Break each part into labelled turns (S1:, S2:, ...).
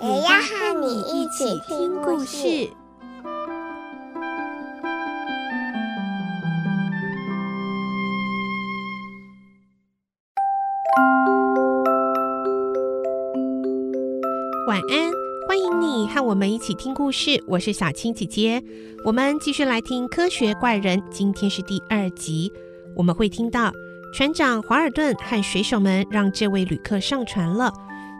S1: 也要和你一起听故事。
S2: 晚安，欢迎你和我们一起听故事。我是小青姐姐，我们继续来听《科学怪人》，今天是第二集。我们会听到船长华尔顿和水手们让这位旅客上船了。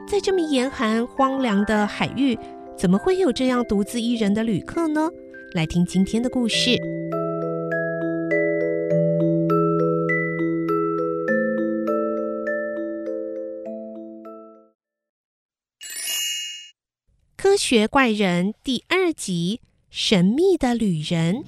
S2: 在这么严寒荒凉的海域，怎么会有这样独自一人的旅客呢？来听今天的故事。科学怪人第二集：神秘的旅人。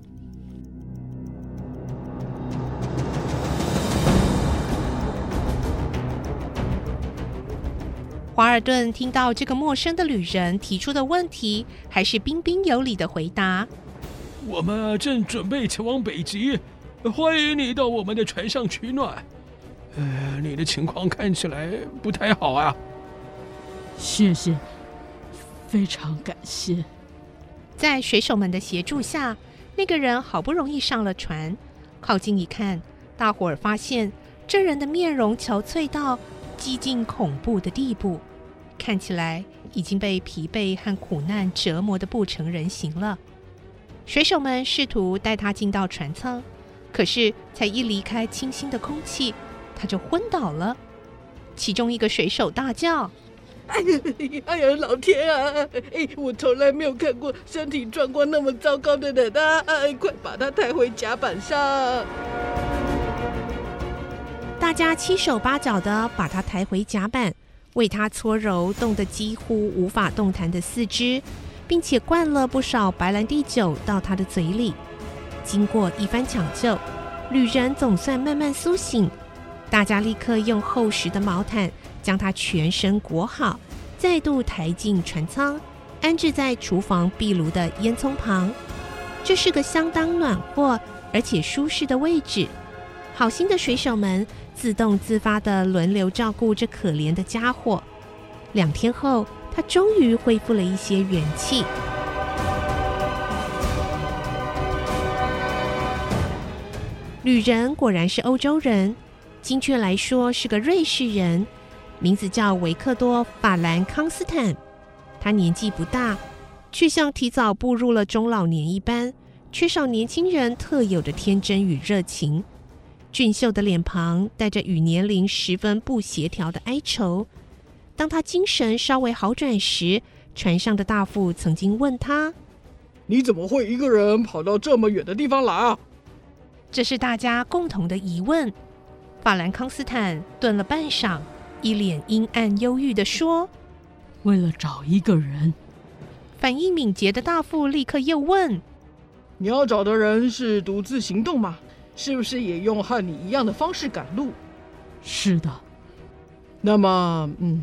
S2: 华尔顿听到这个陌生的旅人提出的问题，还是彬彬有礼的回答：“
S3: 我们正准备前往北极，欢迎你到我们的船上取暖。呃，你的情况看起来不太好啊。”
S4: 谢谢，非常感谢。
S2: 在水手们的协助下，那个人好不容易上了船。靠近一看，大伙儿发现这人的面容憔悴到几近恐怖的地步。看起来已经被疲惫和苦难折磨得不成人形了。水手们试图带他进到船舱，可是才一离开清新的空气，他就昏倒了。其中一个水手大叫：“
S5: 哎呀，哎呀，老天啊！哎，我从来没有看过身体状况那么糟糕的人啊！哎，快把他抬回甲板上！”
S2: 大家七手八脚的把他抬回甲板。为他搓揉冻得几乎无法动弹的四肢，并且灌了不少白兰地酒到他的嘴里。经过一番抢救，旅人总算慢慢苏醒。大家立刻用厚实的毛毯将他全身裹好，再度抬进船舱，安置在厨房壁炉的烟囱旁。这是个相当暖和而且舒适的位置。好心的水手们自动自发的轮流照顾这可怜的家伙。两天后，他终于恢复了一些元气。旅人果然是欧洲人，精确来说是个瑞士人，名字叫维克多·法兰康斯坦。他年纪不大，却像提早步入了中老年一般，缺少年轻人特有的天真与热情。俊秀的脸庞带着与年龄十分不协调的哀愁。当他精神稍微好转时，船上的大副曾经问他：“
S5: 你怎么会一个人跑到这么远的地方来啊？”
S2: 这是大家共同的疑问。法兰康斯坦顿了半晌，一脸阴暗忧郁地说：“
S4: 为了找一个人。”
S2: 反应敏捷的大副立刻又问：“
S5: 你要找的人是独自行动吗？”是不是也用和你一样的方式赶路？
S4: 是的。
S5: 那么，嗯，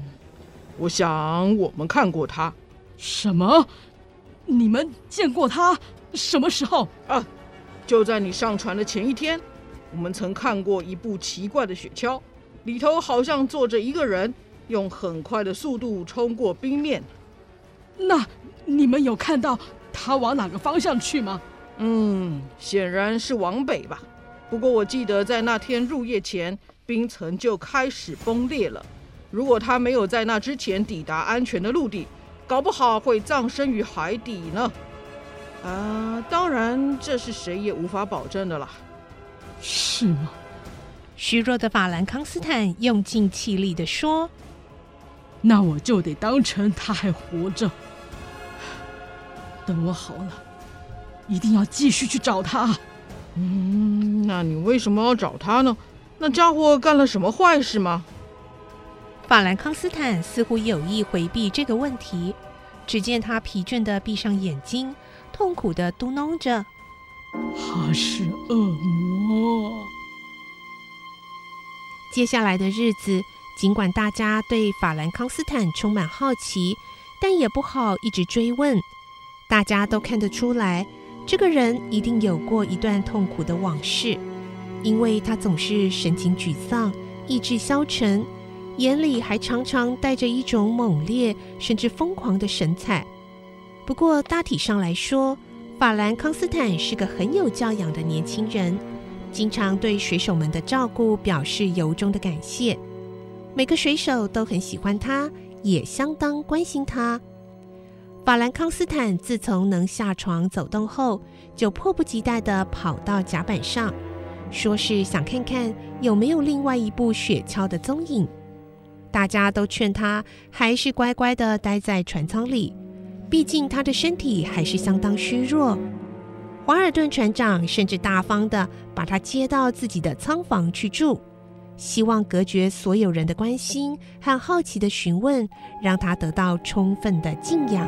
S5: 我想我们看过他。
S4: 什么？你们见过他？什么时候？
S5: 啊，就在你上船的前一天，我们曾看过一部奇怪的雪橇，里头好像坐着一个人，用很快的速度冲过冰面。
S4: 那你们有看到他往哪个方向去吗？
S5: 嗯，显然是往北吧。不过我记得在那天入夜前，冰层就开始崩裂了。如果他没有在那之前抵达安全的陆地，搞不好会葬身于海底呢。啊，当然这是谁也无法保证的啦。
S4: 是吗？
S2: 虚弱的法兰康斯坦用尽气力地说：“
S4: 那我就得当成他还活着。等我好了，一定要继续去找他。”
S5: 嗯，那你为什么要找他呢？那家伙干了什么坏事吗？
S2: 法兰康斯坦似乎有意回避这个问题，只见他疲倦地闭上眼睛，痛苦地嘟囔着：“
S4: 他是恶魔。”
S2: 接下来的日子，尽管大家对法兰康斯坦充满好奇，但也不好一直追问。大家都看得出来，这个人一定有过一段痛苦的往事，因为他总是神情沮丧、意志消沉，眼里还常常带着一种猛烈甚至疯狂的神采。不过大体上来说，法兰康斯坦是个很有教养的年轻人，经常对水手们的照顾表示由衷的感谢。每个水手都很喜欢他，也相当关心他。法兰康斯坦自从能下床走动后，就迫不及待地跑到甲板上，说是想看看有没有另外一部雪橇的踪影。大家都劝他还是乖乖地待在船舱里，毕竟他的身体还是相当虚弱。华尔顿船长甚至大方地把他接到自己的舱房去住，希望隔绝所有人的关心和好奇的询问，让他得到充分的静养。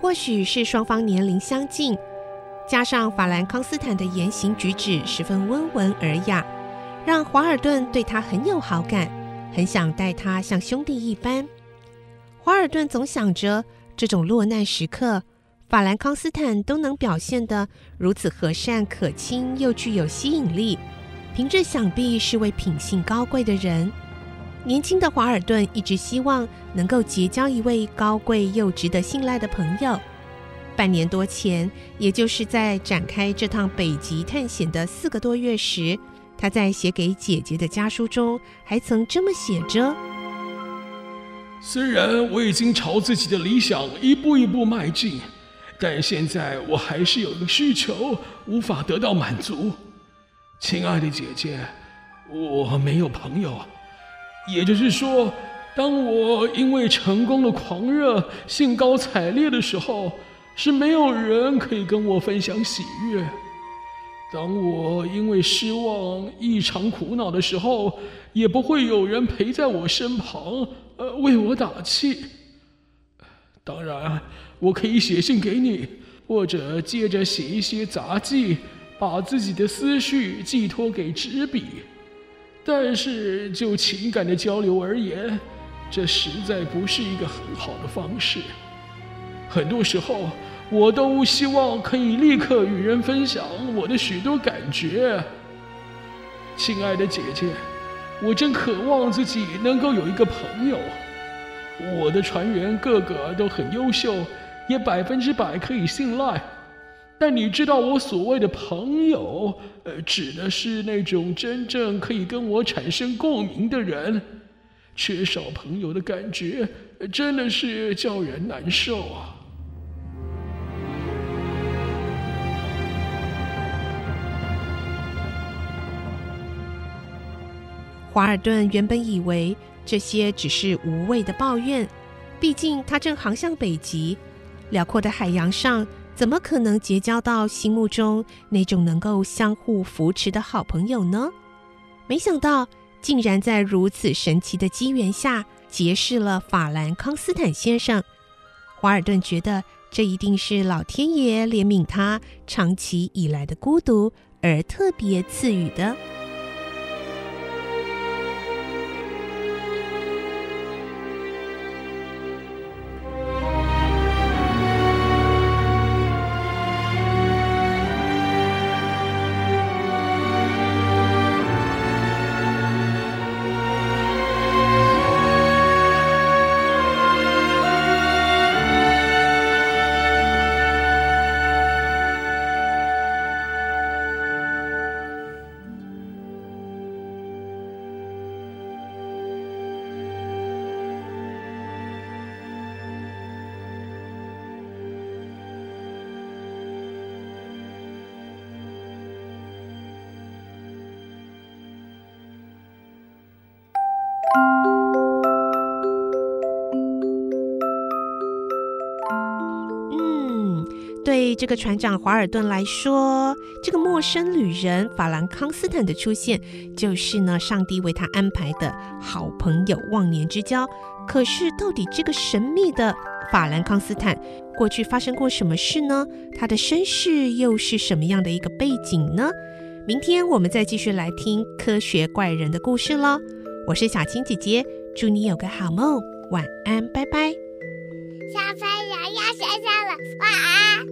S2: 或许是双方年龄相近，加上法兰康斯坦的言行举止十分温文尔雅，让华尔顿对他很有好感，很想待他像兄弟一般。华尔顿总想着，这种落难时刻，法兰康斯坦都能表现得如此和善可亲，又具有吸引力，凭着想必是位品性高贵的人。年轻的华尔顿一直希望能够结交一位高贵又值得信赖的朋友。半年多前，也就是在展开这趟北极探险的四个多月时，他在写给姐姐的家书中，还曾这么写着：“
S3: 虽然我已经朝自己的理想一步一步迈进，但现在我还是有个需求无法得到满足。亲爱的姐姐，我没有朋友。”也就是说，当我因为成功的狂热、兴高采烈的时候，是没有人可以跟我分享喜悦；当我因为失望、异常苦恼的时候，也不会有人陪在我身旁，呃，为我打气。当然，我可以写信给你，或者借着写一些杂记，把自己的思绪寄托给纸笔。但是就情感的交流而言，这实在不是一个很好的方式。很多时候，我都希望可以立刻与人分享我的许多感觉。亲爱的姐姐，我真渴望自己能够有一个朋友。我的船员个个都很优秀，也百分之百可以信赖。但你知道，我所谓的朋友，呃，指的是那种真正可以跟我产生共鸣的人。缺少朋友的感觉，真的是叫人难受啊。
S2: 华尔顿原本以为这些只是无谓的抱怨，毕竟他正航向北极，辽阔的海洋上。怎么可能结交到心目中那种能够相互扶持的好朋友呢？没想到，竟然在如此神奇的机缘下结识了法兰康斯坦先生。华尔顿觉得，这一定是老天爷怜悯他长期以来的孤独而特别赐予的。对这个船长华尔顿来说，这个陌生旅人法兰康斯坦的出现，就是呢上帝为他安排的好朋友、忘年之交。可是，到底这个神秘的法兰康斯坦过去发生过什么事呢？他的身世又是什么样的一个背景呢？明天我们再继续来听科学怪人的故事喽。我是小青姐姐，祝你有个好梦，晚安，拜拜。
S1: 小朋友要睡觉了，晚安。